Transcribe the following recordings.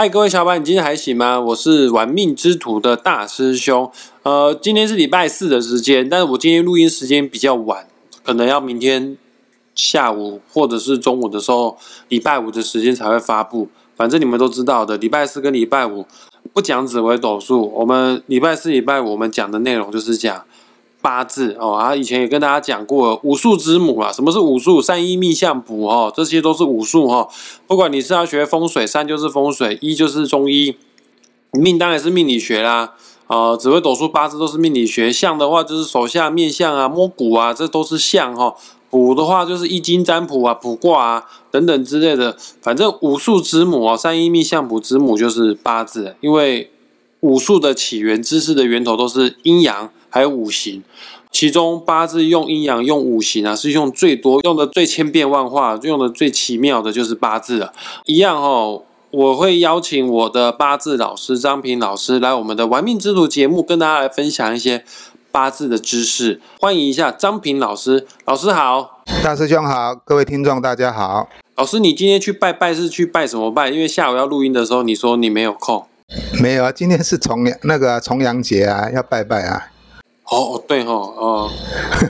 嗨，各位小伙伴，你今天还行吗？我是玩命之徒的大师兄。呃，今天是礼拜四的时间，但是我今天录音时间比较晚，可能要明天下午或者是中午的时候，礼拜五的时间才会发布。反正你们都知道的，礼拜四跟礼拜五不讲紫微斗数，我们礼拜四、礼拜五我们讲的内容就是讲。八字哦，啊，以前也跟大家讲过武术之母啊，什么是武术？三一命相卜哦，这些都是武术哈。不管你是要学风水，三就是风水，一就是中医，命当然是命理学啦。啊，紫微斗数八字都是命理学，相的话就是手下面相啊，摸骨啊，这都是相哈。卜的话就是易经占卜啊，卜卦啊等等之类的。反正武术之母啊，三一命相卜之母就是八字，因为武术的起源、知识的源头都是阴阳。还有五行，其中八字用阴阳、用五行啊，是用最多、用的最千变万化、用的最奇妙的，就是八字了。一样哦，我会邀请我的八字老师张平老师来我们的玩命之徒节目，跟大家来分享一些八字的知识。欢迎一下张平老师，老师好，大师兄好，各位听众大家好。老师，你今天去拜拜是去拜什么拜？因为下午要录音的时候，你说你没有空。没有啊，今天是重阳那个重阳节啊，要拜拜啊。哦，对哦，哦，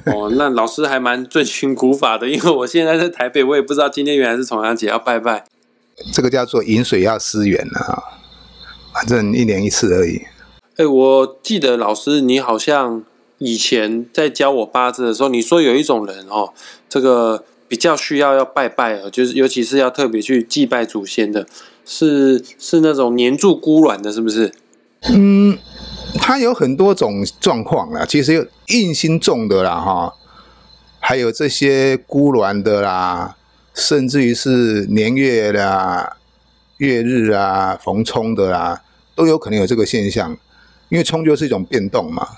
哦，那老师还蛮遵循古法的，因为我现在在台北，我也不知道今天原来是重阳节要拜拜。这个叫做饮水要思源啊，反正一年一次而已。哎，我记得老师你好像以前在教我八字的时候，你说有一种人哦，这个比较需要要拜拜的，就是尤其是要特别去祭拜祖先的，是是那种黏住孤卵的，是不是？嗯。它有很多种状况啦，其实有印心重的啦，哈，还有这些孤鸾的啦，甚至于是年月啦、月日啊、逢冲的啦，都有可能有这个现象。因为冲就是一种变动嘛，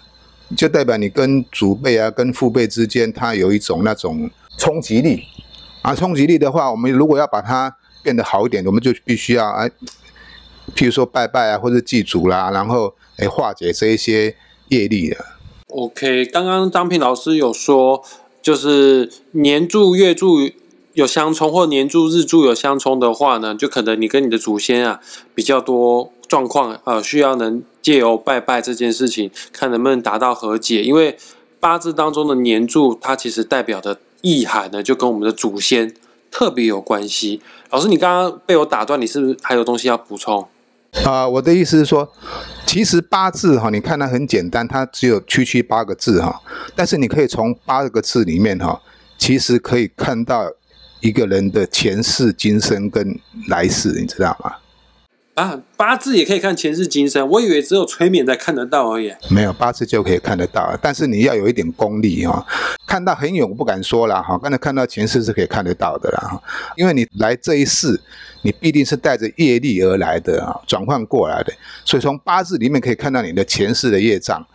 就代表你跟祖辈啊、跟父辈之间，它有一种那种冲击力。啊，冲击力的话，我们如果要把它变得好一点，我们就必须要哎。譬如说拜拜啊，或者祭祖啦，然后来化解这一些业力的。OK，刚刚张平老师有说，就是年柱、月柱有相冲，或年柱、日柱有相冲的话呢，就可能你跟你的祖先啊比较多状况，呃，需要能借由拜拜这件事情，看能不能达到和解。因为八字当中的年柱，它其实代表的意涵呢，就跟我们的祖先特别有关系。老师，你刚刚被我打断，你是不是还有东西要补充？啊，我的意思是说，其实八字哈，你看它很简单，它只有区区八个字哈，但是你可以从八个字里面哈，其实可以看到一个人的前世今生跟来世，你知道吗？啊，八字也可以看前世今生，我以为只有催眠才看得到而已。没有八字就可以看得到，但是你要有一点功力哈。看到很远我不敢说了哈，刚才看到前世是可以看得到的啦。因为你来这一世，你必定是带着业力而来的啊，转换过来的，所以从八字里面可以看到你的前世的业障。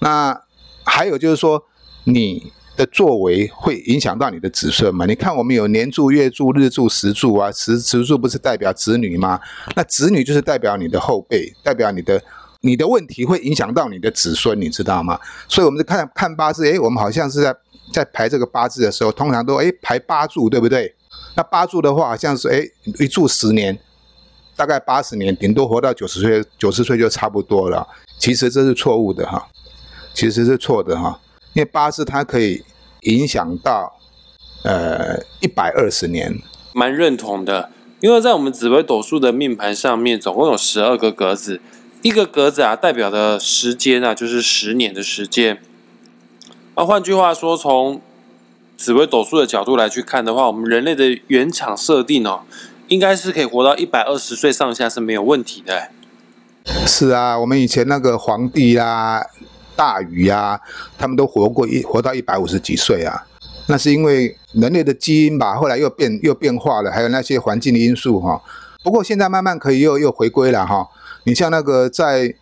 那还有就是说你。的作为会影响到你的子孙嘛？你看，我们有年柱、月柱、日柱、时柱啊，时时柱不是代表子女吗？那子女就是代表你的后辈，代表你的你的问题会影响到你的子孙，你知道吗？所以我们看看八字，诶，我们好像是在在排这个八字的时候，通常都诶排八柱，对不对？那八柱的话，好像是诶一柱十年，大概八十年，顶多活到九十岁，九十岁就差不多了。其实这是错误的哈，其实是错的哈。因为八字它可以影响到呃一百二十年，蛮认同的。因为在我们紫微斗数的命盘上面，总共有十二个格子，一个格子啊代表的时间啊就是十年的时间。那换句话说，从紫微斗数的角度来去看的话，我们人类的原厂设定哦，应该是可以活到一百二十岁上下是没有问题的。是啊，我们以前那个皇帝啦。大禹呀，他们都活过一活到一百五十几岁啊，那是因为人类的基因吧，后来又变又变化了，还有那些环境的因素哈。不过现在慢慢可以又又回归了哈。你像那个在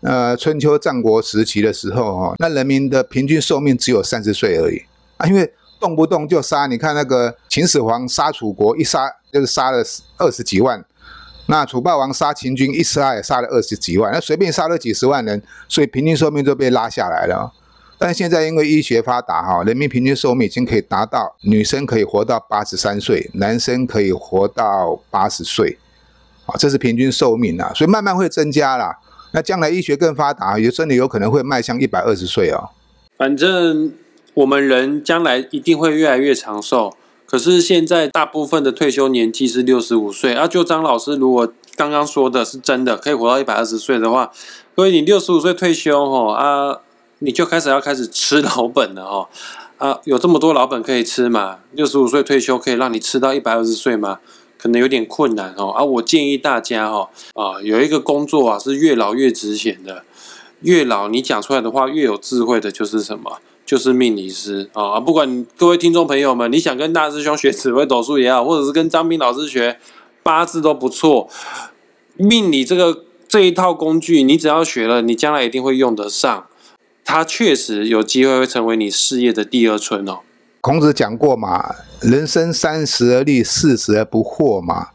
呃春秋战国时期的时候哈，那人民的平均寿命只有三十岁而已啊，因为动不动就杀，你看那个秦始皇杀楚国，一杀就是杀了二十几万。那楚霸王杀秦军一杀也杀了二十几万，那随便杀了几十万人，所以平均寿命就被拉下来了。但现在因为医学发达哈，人民平均寿命已经可以达到女生可以活到八十三岁，男生可以活到八十岁啊，这是平均寿命啊，所以慢慢会增加啦。那将来医学更发达，也真的有可能会迈向一百二十岁哦。反正我们人将来一定会越来越长寿。可是现在大部分的退休年纪是六十五岁啊。就张老师如果刚刚说的是真的，可以活到一百二十岁的话，各位你六十五岁退休哈啊，你就开始要开始吃老本了哈啊，有这么多老本可以吃嘛？六十五岁退休可以让你吃到一百二十岁吗？可能有点困难哦啊。我建议大家哈啊，有一个工作啊是越老越值钱的，越老你讲出来的话越有智慧的，就是什么？就是命理师啊！不管各位听众朋友们，你想跟大师兄学紫微斗数也好，或者是跟张斌老师学八字都不错。命理这个这一套工具，你只要学了，你将来一定会用得上。它确实有机会会成为你事业的第二春哦。孔子讲过嘛，人生三十而立，四十而不惑嘛，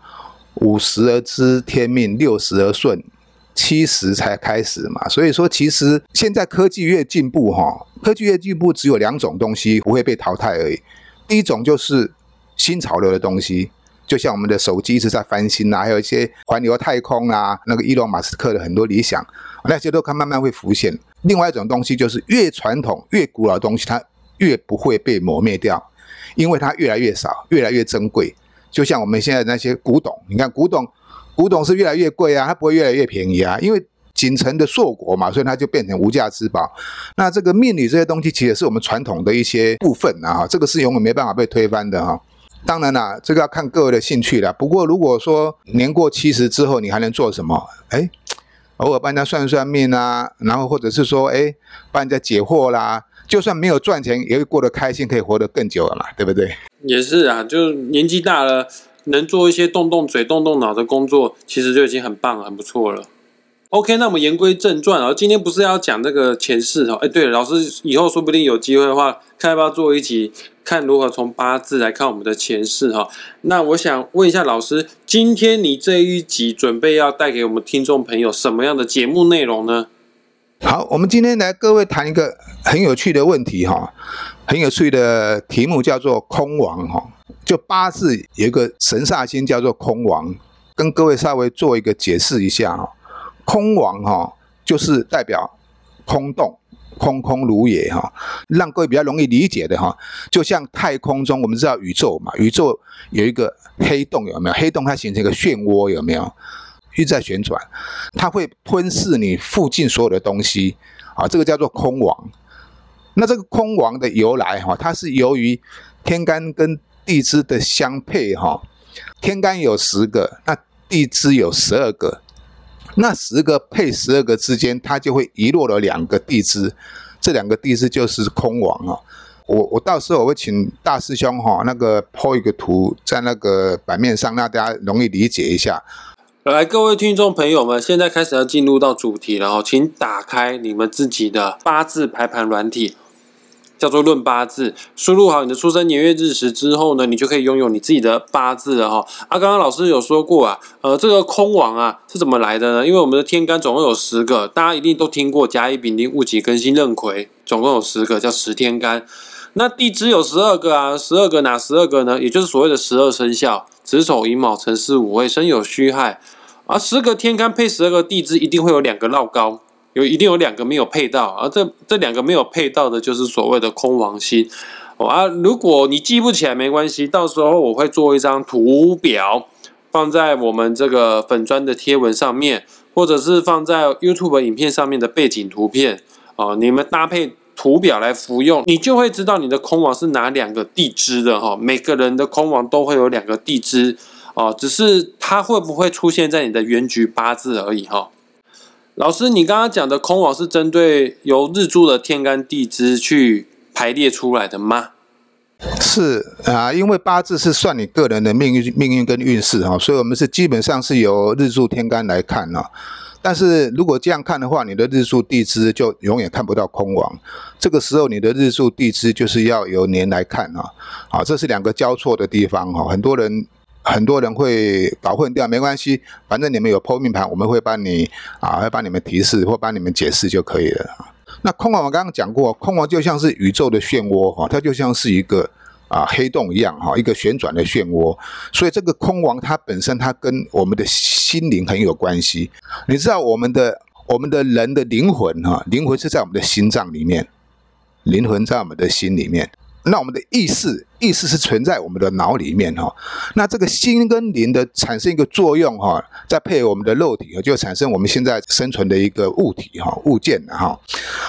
五十而知天命，六十而顺。七十才开始嘛，所以说其实现在科技越进步哈，科技越进步只有两种东西不会被淘汰而已。第一种就是新潮流的东西，就像我们的手机一直在翻新啊，还有一些环游太空啊，那个伊隆马斯克的很多理想，那些都看慢慢会浮现。另外一种东西就是越传统越古老的东西，它越不会被磨灭掉，因为它越来越少，越来越珍贵。就像我们现在那些古董，你看古董。古董是越来越贵啊，它不会越来越便宜啊，因为锦城的硕果嘛，所以它就变成无价之宝。那这个命理这些东西，其实是我们传统的一些部分啊，这个是永远没办法被推翻的哈。当然啦，这个要看各位的兴趣了。不过如果说年过七十之后，你还能做什么？哎，偶尔帮人家算算命啊，然后或者是说，哎，帮人家解惑啦，就算没有赚钱，也会过得开心，可以活得更久了嘛，对不对？也是啊，就年纪大了。能做一些动动嘴、动动脑的工作，其实就已经很棒、很不错了。OK，那我们言归正传啊，今天不是要讲那个前世哦。哎，对了，老师以后说不定有机会的话，看要不要做一集，看如何从八字来看我们的前世哈。那我想问一下老师，今天你这一集准备要带给我们听众朋友什么样的节目内容呢？好，我们今天来各位谈一个很有趣的问题哈，很有趣的题目叫做空王哈。就八字有一个神煞星叫做空王，跟各位稍微做一个解释一下哈。空王哈就是代表空洞，空空如也哈，让各位比较容易理解的哈。就像太空中我们知道宇宙嘛，宇宙有一个黑洞有没有？黑洞它形成一个漩涡有没有？一直在旋转，它会吞噬你附近所有的东西啊，这个叫做空王。那这个空王的由来哈，它是由于天干跟地支的相配哈，天干有十个，那地支有十二个，那十个配十二个之间，它就会遗落了两个地支，这两个地支就是空亡啊。我我到时候我会请大师兄哈，那个抛一个图在那个版面上，让大家容易理解一下。来，各位听众朋友们，现在开始要进入到主题了哦，请打开你们自己的八字排盘软体。叫做论八字，输入好你的出生年月日时之后呢，你就可以拥有你自己的八字了哈。啊，刚刚老师有说过啊，呃，这个空王啊是怎么来的呢？因为我们的天干总共有十个，大家一定都听过甲乙丙丁戊己庚辛壬癸，总共有十个叫十天干。那地支有十二个啊，十二个哪十二个呢？也就是所谓的十二生肖：子丑寅卯辰巳午未申酉戌亥。而十个天干配十二个地支，一定会有两个绕高。有一定有两个没有配到，而这这两个没有配到的，就是所谓的空王星。啊，如果你记不起来没关系，到时候我会做一张图表放在我们这个粉砖的贴文上面，或者是放在 YouTube 影片上面的背景图片。哦，你们搭配图表来服用，你就会知道你的空王是哪两个地支的哈。每个人的空王都会有两个地支哦，只是它会不会出现在你的原局八字而已哈。老师，你刚刚讲的空网是针对由日柱的天干地支去排列出来的吗？是啊，因为八字是算你个人的命运、命运跟运势哈，所以我们是基本上是由日柱天干来看啊。但是如果这样看的话，你的日柱地支就永远看不到空网。这个时候，你的日柱地支就是要由年来看啊。好，这是两个交错的地方哈，很多人。很多人会搞混掉，没关系，反正你们有剖命盘，我们会帮你啊，会帮你们提示或帮你们解释就可以了。那空王我刚刚讲过，空王就像是宇宙的漩涡哈，它就像是一个啊黑洞一样哈，一个旋转的漩涡。所以这个空王它本身它跟我们的心灵很有关系。你知道我们的我们的人的灵魂哈，灵魂是在我们的心脏里面，灵魂在我们的心里面。那我们的意识，意识是存在我们的脑里面哈。那这个心跟灵的产生一个作用哈，再配合我们的肉体，就产生我们现在生存的一个物体哈，物件哈。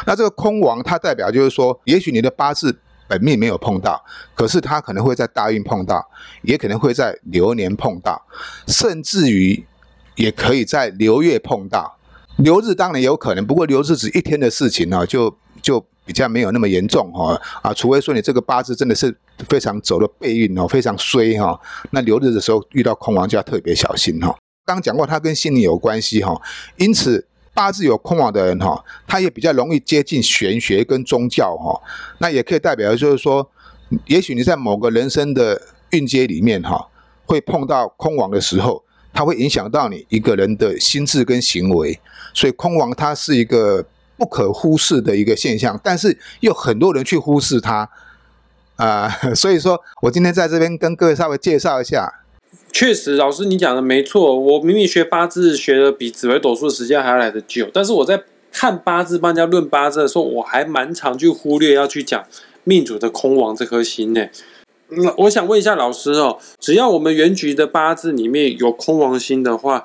那这个空王它代表就是说，也许你的八字本命没有碰到，可是它可能会在大运碰到，也可能会在流年碰到，甚至于也可以在流月碰到。流日当然有可能，不过流日只一天的事情呢，就就。比较没有那么严重哈啊，除非说你这个八字真的是非常走了背运哦，非常衰哈，那流日的时候遇到空亡就要特别小心哈。刚讲过，它跟心理有关系哈，因此八字有空亡的人哈，他也比较容易接近玄学跟宗教哈。那也可以代表就是说，也许你在某个人生的运阶里面哈，会碰到空亡的时候，它会影响到你一个人的心智跟行为，所以空亡它是一个。不可忽视的一个现象，但是又很多人去忽视它，啊，所以说我今天在这边跟各位稍微介绍一下。确实，老师你讲的没错，我明明学八字学的比紫微斗数的时间还要来得久，但是我在看八字、帮人家论八字的时候，我还蛮常去忽略要去讲命主的空亡这颗心呢。那我想问一下老师哦，只要我们原局的八字里面有空亡星的话。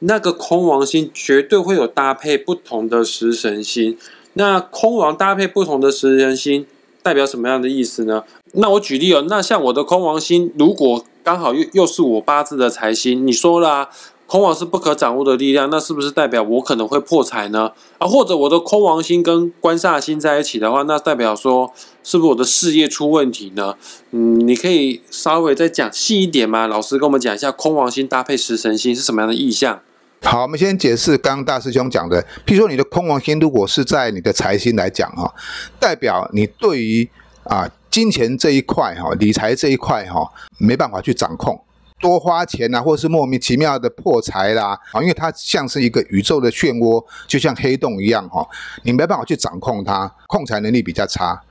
那个空王星绝对会有搭配不同的食神星，那空王搭配不同的食神星代表什么样的意思呢？那我举例哦，那像我的空王星如果刚好又又是我八字的财星，你说了，空王是不可掌握的力量，那是不是代表我可能会破财呢？啊，或者我的空王星跟官煞星在一起的话，那代表说是不是我的事业出问题呢？嗯，你可以稍微再讲细一点吗？老师跟我们讲一下空王星搭配食神星是什么样的意象？好，我们先解释刚刚大师兄讲的。譬如说，你的空王星如果是在你的财星来讲哈，代表你对于啊金钱这一块哈，理财这一块哈，没办法去掌控，多花钱呐，或是莫名其妙的破财啦啊，因为它像是一个宇宙的漩涡，就像黑洞一样哈，你没办法去掌控它，控财能力比较差。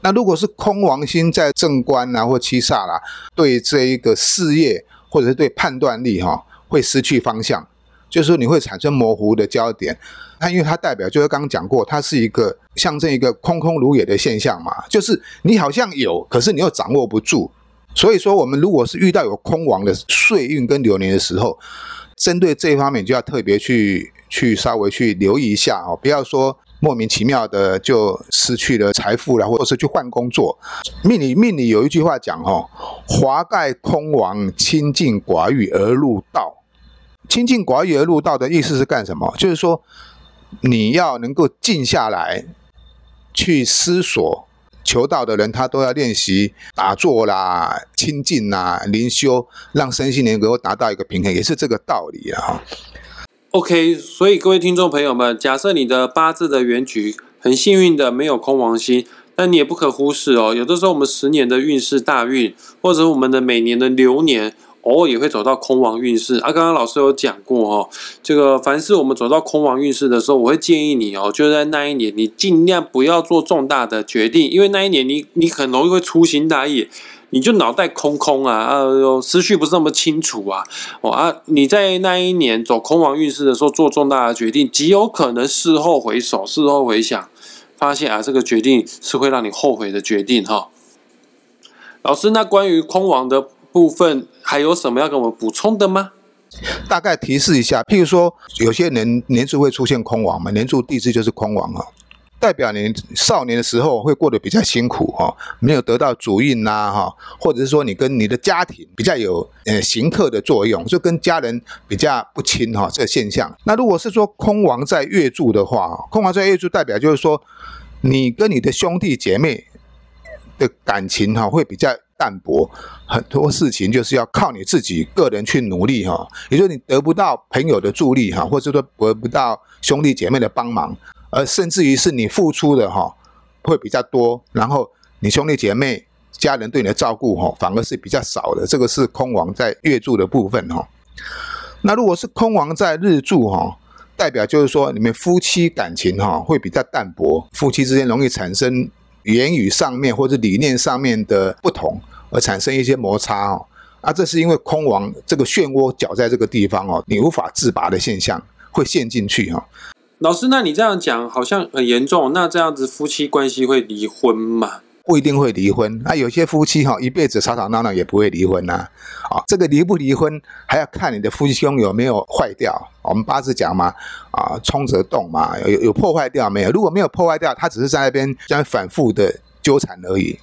那如果是空王星在正官啊或七煞啦，对这一个事业或者是对判断力哈，会失去方向。就是说你会产生模糊的焦点，它因为它代表就是刚刚讲过，它是一个象征一个空空如也的现象嘛，就是你好像有，可是你又掌握不住。所以说，我们如果是遇到有空亡的岁运跟流年的时候，针对这一方面就要特别去去稍微去留意一下哦，不要说莫名其妙的就失去了财富了，或者是去换工作。命里命里有一句话讲哦，华盖空亡，清净寡欲而入道。清净寡欲而入道的意思是干什么？就是说，你要能够静下来，去思索求道的人，他都要练习打坐啦、清静啦、灵修，让身心灵能够达到一个平衡，也是这个道理啊。OK，所以各位听众朋友们，假设你的八字的原局很幸运的没有空王星，但你也不可忽视哦。有的时候我们十年的运势大运，或者我们的每年的流年。偶尔也会走到空亡运势啊，刚刚老师有讲过哦，这个凡是我们走到空亡运势的时候，我会建议你哦，就在那一年，你尽量不要做重大的决定，因为那一年你你很容易会粗心大意，你就脑袋空空啊，呃，思绪不是那么清楚啊，哦啊，你在那一年走空亡运势的时候做重大的决定，极有可能事后回首、事后回想，发现啊，这个决定是会让你后悔的决定哈。老师，那关于空亡的。部分还有什么要跟我们补充的吗？大概提示一下，譬如说，有些人年柱会出现空亡嘛，年柱地支就是空亡啊，代表你少年的时候会过得比较辛苦哈，没有得到主印呐哈，或者是说你跟你的家庭比较有呃行克的作用，就跟家人比较不亲哈，这个现象。那如果是说空亡在月柱的话，空亡在月柱代表就是说，你跟你的兄弟姐妹的感情哈会比较。淡薄，很多事情就是要靠你自己个人去努力哈。也就是你得不到朋友的助力哈，或者说得不到兄弟姐妹的帮忙，而甚至于是你付出的哈会比较多，然后你兄弟姐妹、家人对你的照顾哈反而是比较少的。这个是空亡在月柱的部分哈。那如果是空亡在日柱哈，代表就是说你们夫妻感情哈会比较淡薄，夫妻之间容易产生。言语上面或者理念上面的不同，而产生一些摩擦哦。啊，这是因为空王这个漩涡搅在这个地方哦，你无法自拔的现象会陷进去哈。老师，那你这样讲好像很严重，那这样子夫妻关系会离婚吗？不一定会离婚，啊，有些夫妻哈一辈子吵吵闹闹也不会离婚呐。啊，这个离不离婚还要看你的夫妻宫有没有坏掉。我们八字讲嘛，啊，冲则动嘛，有有破坏掉没有？如果没有破坏掉，他只是在那边将反复的纠缠而已。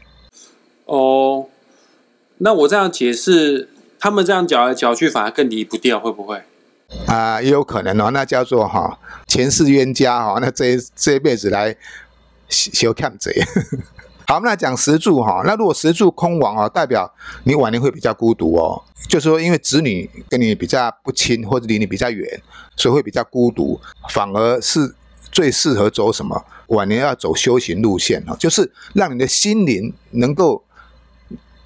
哦，那我这样解释，他们这样搅来搅去，反而更离不掉，会不会？啊，也有可能哦，那叫做哈前世冤家哈，那这这一辈子来修看贼。好，我们来讲石柱哈。那如果石柱空亡啊，代表你晚年会比较孤独哦。就是说，因为子女跟你比较不亲，或者离你比较远，所以会比较孤独。反而是最适合走什么？晚年要走修行路线哈，就是让你的心灵能够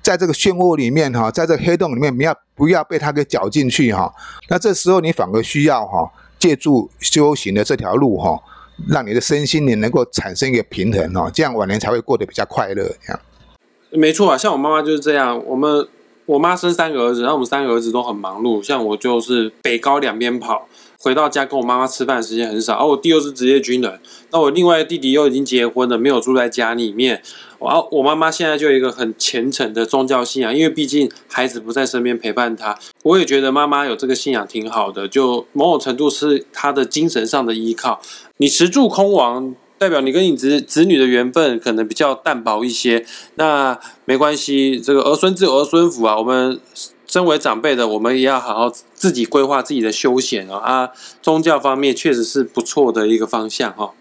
在这个漩涡里面哈，在这个黑洞里面，不要不要被它给搅进去哈。那这时候你反而需要哈，借助修行的这条路哈。让你的身心灵能够产生一个平衡哦，这样晚年才会过得比较快乐。这样，没错啊，像我妈妈就是这样。我们我妈生三个儿子，然后我们三个儿子都很忙碌。像我就是北高两边跑，回到家跟我妈妈吃饭时间很少。而我弟又是职业军人，那我另外弟弟又已经结婚了，没有住在家里面。我我妈妈现在就有一个很虔诚的宗教信仰，因为毕竟孩子不在身边陪伴她，我也觉得妈妈有这个信仰挺好的，就某种程度是她的精神上的依靠。你持住空亡，代表你跟你子子女的缘分可能比较淡薄一些，那没关系，这个儿孙自有儿孙福啊。我们身为长辈的，我们也要好好自己规划自己的休闲哦。啊，宗教方面确实是不错的一个方向哈，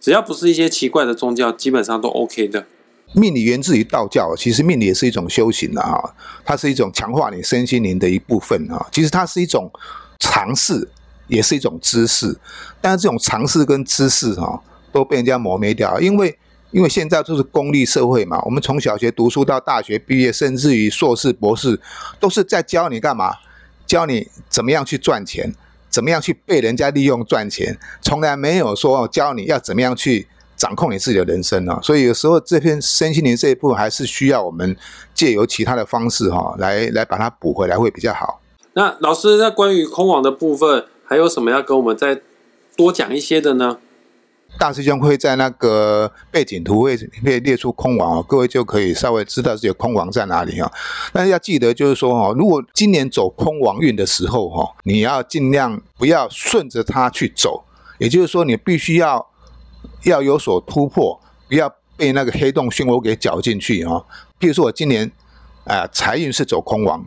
只要不是一些奇怪的宗教，基本上都 OK 的。命理源自于道教，其实命理也是一种修行的哈，它是一种强化你身心灵的一部分哈。其实它是一种尝试，也是一种知识，但是这种尝试跟知识哈都被人家磨灭掉，因为因为现在就是功利社会嘛，我们从小学读书到大学毕业，甚至于硕士博士，都是在教你干嘛？教你怎么样去赚钱，怎么样去被人家利用赚钱，从来没有说教你要怎么样去。掌控你自己的人生呢，所以有时候这片身心灵这一部分还是需要我们借由其他的方式哈，来来把它补回来会比较好。那老师，在关于空网的部分，还有什么要跟我们再多讲一些的呢？大师兄会在那个背景图会会列出空网哦，各位就可以稍微知道这些空网在哪里啊。但是要记得，就是说哈，如果今年走空网运的时候哈，你要尽量不要顺着它去走，也就是说，你必须要。要有所突破，不要被那个黑洞漩涡给搅进去啊！譬如说我今年，啊，财运是走空王，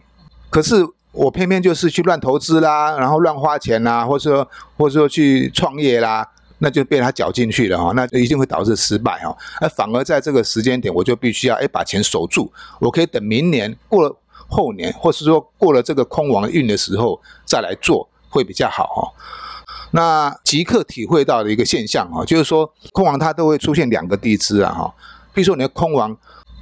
可是我偏偏就是去乱投资啦，然后乱花钱啦，或者说或者说去创业啦，那就被他搅进去了哈，那一定会导致失败哈。那反而在这个时间点，我就必须要哎把钱守住，我可以等明年过了后年，或是说过了这个空亡运的时候再来做，会比较好哈。那即刻体会到的一个现象哈，就是说空王它都会出现两个地支啊哈，比如说你的空王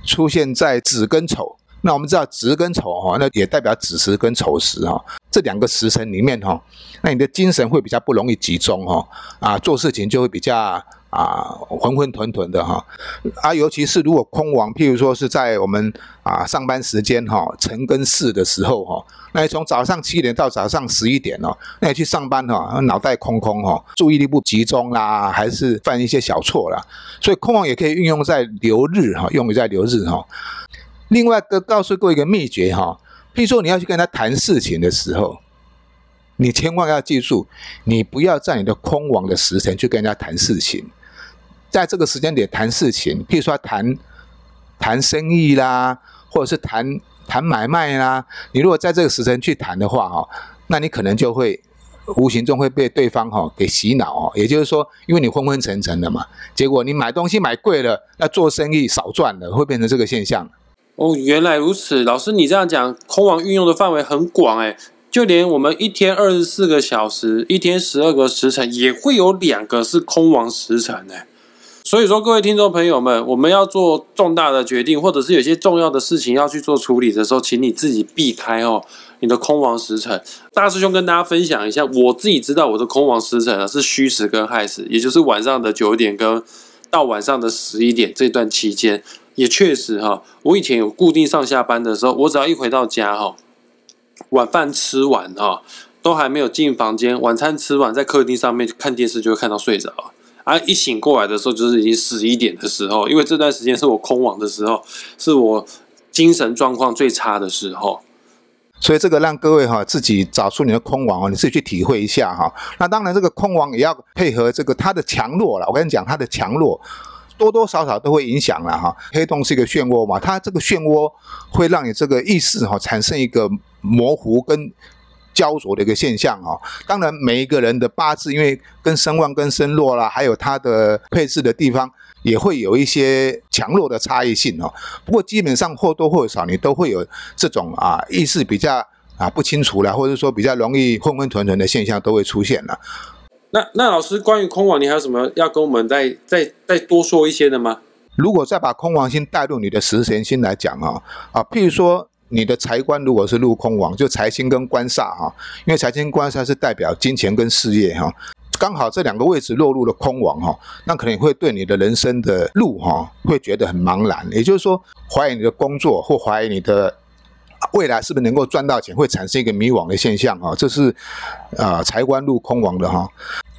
出现在子跟丑，那我们知道子跟丑哈，那也代表子时跟丑时哈，这两个时辰里面哈，那你的精神会比较不容易集中哈，啊做事情就会比较。啊，浑浑沌沌的哈，啊，尤其是如果空亡，譬如说是在我们啊上班时间哈，晨跟巳的时候哈，那你从早上七点到早上十一点哦，那你去上班哈，脑袋空空哈，注意力不集中啦，还是犯一些小错啦，所以空亡也可以运用在留日哈，用于在留日哈。另外，告告诉各位一个秘诀哈，譬如说你要去跟他谈事情的时候。你千万要记住，你不要在你的空亡的时辰去跟人家谈事情，在这个时间点谈事情，譬如说谈谈生意啦，或者是谈谈买卖啦，你如果在这个时辰去谈的话，哈，那你可能就会无形中会被对方哈给洗脑哦。也就是说，因为你昏昏沉沉的嘛，结果你买东西买贵了，那做生意少赚了，会变成这个现象。哦，原来如此，老师你这样讲，空亡运用的范围很广哎。就连我们一天二十四个小时，一天十二个时辰，也会有两个是空亡时辰呢。所以说，各位听众朋友们，我们要做重大的决定，或者是有些重要的事情要去做处理的时候，请你自己避开哦，你的空亡时辰。大师兄跟大家分享一下，我自己知道我的空亡时辰呢是虚时跟亥时，也就是晚上的九点跟到晚上的十一点这段期间。也确实哈，我以前有固定上下班的时候，我只要一回到家哈，晚饭吃完哈，都还没有进房间，晚餐吃完在客厅上面看电视就会看到睡着。啊，一醒过来的时候就是已经十一点的时候，因为这段时间是我空网的时候，是我精神状况最差的时候。所以这个让各位哈自己找出你的空网哦，你自己去体会一下哈。那当然，这个空网也要配合这个它的强弱了。我跟你讲，它的强弱多多少少都会影响了哈。黑洞是一个漩涡嘛，它这个漩涡会让你这个意识哈产生一个模糊跟焦灼的一个现象哈。当然，每一个人的八字因为跟声旺跟声弱啦，还有它的配置的地方。也会有一些强弱的差异性哦，不过基本上或多或少你都会有这种啊意识比较啊不清楚了，或者说比较容易混混沌沌的现象都会出现了。那那老师关于空网，你还有什么要跟我们再再再多说一些的吗？如果再把空王星带入你的食神星来讲啊啊，譬如说你的财官如果是入空王，就财星跟官煞哈，因为财星官煞是代表金钱跟事业哈。刚好这两个位置落入了空王哈，那可能会对你的人生的路哈，会觉得很茫然。也就是说，怀疑你的工作或怀疑你的未来是不是能够赚到钱，会产生一个迷惘的现象啊。这是啊，财官入空王的哈。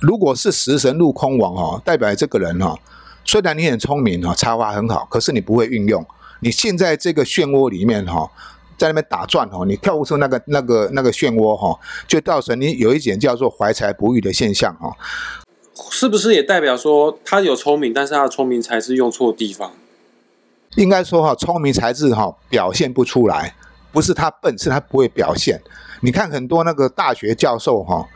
如果是食神入空王哈，代表这个人哈，虽然你很聪明哈，才华很好，可是你不会运用。你现在这个漩涡里面哈。在那边打转哦，你跳不出那个那个那个漩涡哈，就造成你有一点叫做怀才不遇的现象哈。是不是也代表说他有聪明，但是他的聪明才智用错地方？应该说哈，聪明才智哈表现不出来，不是他笨，是他不会表现。你看很多那个大学教授哈，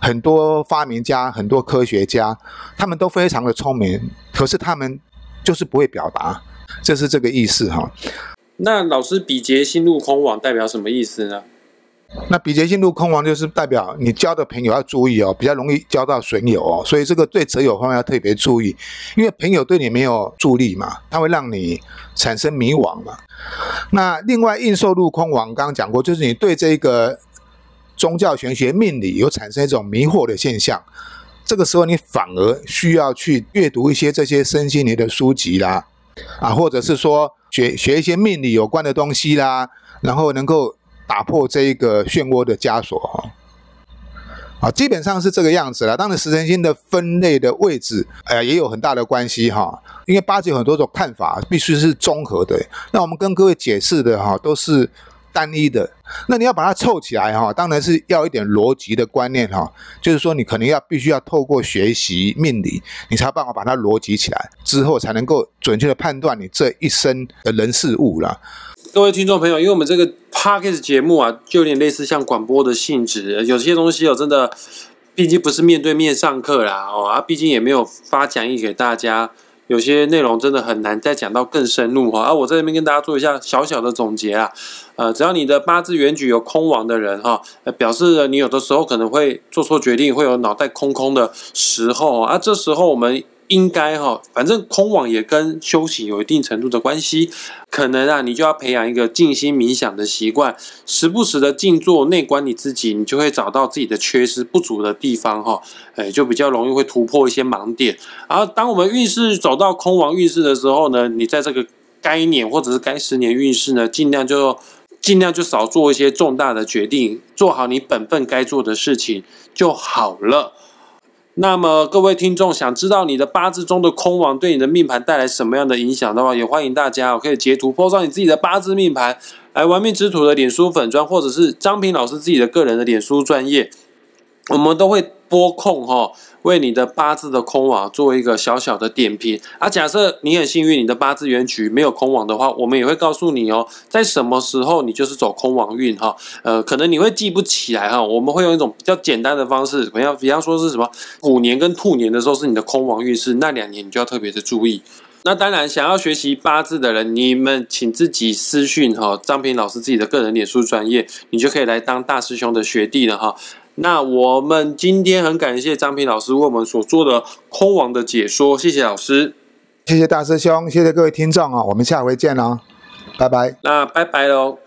很多发明家、很多科学家，他们都非常的聪明，可是他们就是不会表达，这是这个意思哈。那老师，比劫心入空网代表什么意思呢？那比劫星入空网就是代表你交的朋友要注意哦，比较容易交到损友哦，所以这个对择友方面要特别注意，因为朋友对你没有助力嘛，他会让你产生迷惘嘛。那另外应受入空网，刚刚讲过，就是你对这个宗教玄学命理有产生一种迷惑的现象，这个时候你反而需要去阅读一些这些身心灵的书籍啦，啊，或者是说。学学一些命理有关的东西啦，然后能够打破这一个漩涡的枷锁哈。啊，基本上是这个样子了。当然，食神星的分类的位置，哎，也有很大的关系哈。因为八字有很多种看法，必须是综合的。那我们跟各位解释的哈，都是。单一的，那你要把它凑起来哈，当然是要一点逻辑的观念哈，就是说你可能要必须要透过学习命理，你才有办法把它逻辑起来，之后才能够准确的判断你这一生的人事物了。各位听众朋友，因为我们这个 podcast 节目啊，就有点类似像广播的性质，有些东西哦，真的，毕竟不是面对面上课啦哦，啊，毕竟也没有发讲义给大家。有些内容真的很难再讲到更深入哈，啊我在这边跟大家做一下小小的总结啊，呃，只要你的八字原局有空亡的人哈，表示你有的时候可能会做错决定，会有脑袋空空的时候啊，这时候我们。应该哈，反正空网也跟休息有一定程度的关系，可能啊，你就要培养一个静心冥想的习惯，时不时的静坐内观你自己，你就会找到自己的缺失不足的地方哈，哎，就比较容易会突破一些盲点。然后，当我们运势走到空亡运势的时候呢，你在这个该年或者是该十年运势呢，尽量就尽量就少做一些重大的决定，做好你本分该做的事情就好了。那么各位听众想知道你的八字中的空王对你的命盘带来什么样的影响的话，也欢迎大家我可以截图 po 上你自己的八字命盘，来玩命之徒的脸书粉砖，或者是张平老师自己的个人的脸书专业，我们都会拨控哈。为你的八字的空网做一个小小的点评啊，假设你很幸运，你的八字原局没有空网的话，我们也会告诉你哦，在什么时候你就是走空网运哈，呃，可能你会记不起来哈，我们会用一种比较简单的方式，比方比方说是什么虎年跟兔年的时候是你的空网运势，那两年你就要特别的注意。那当然，想要学习八字的人，你们请自己私讯哈，张平老师自己的个人脸书专业，你就可以来当大师兄的学弟了哈。那我们今天很感谢张平老师为我们所做的空网的解说，谢谢老师，谢谢大师兄，谢谢各位听众啊，我们下回见喽，拜拜。那拜拜喽。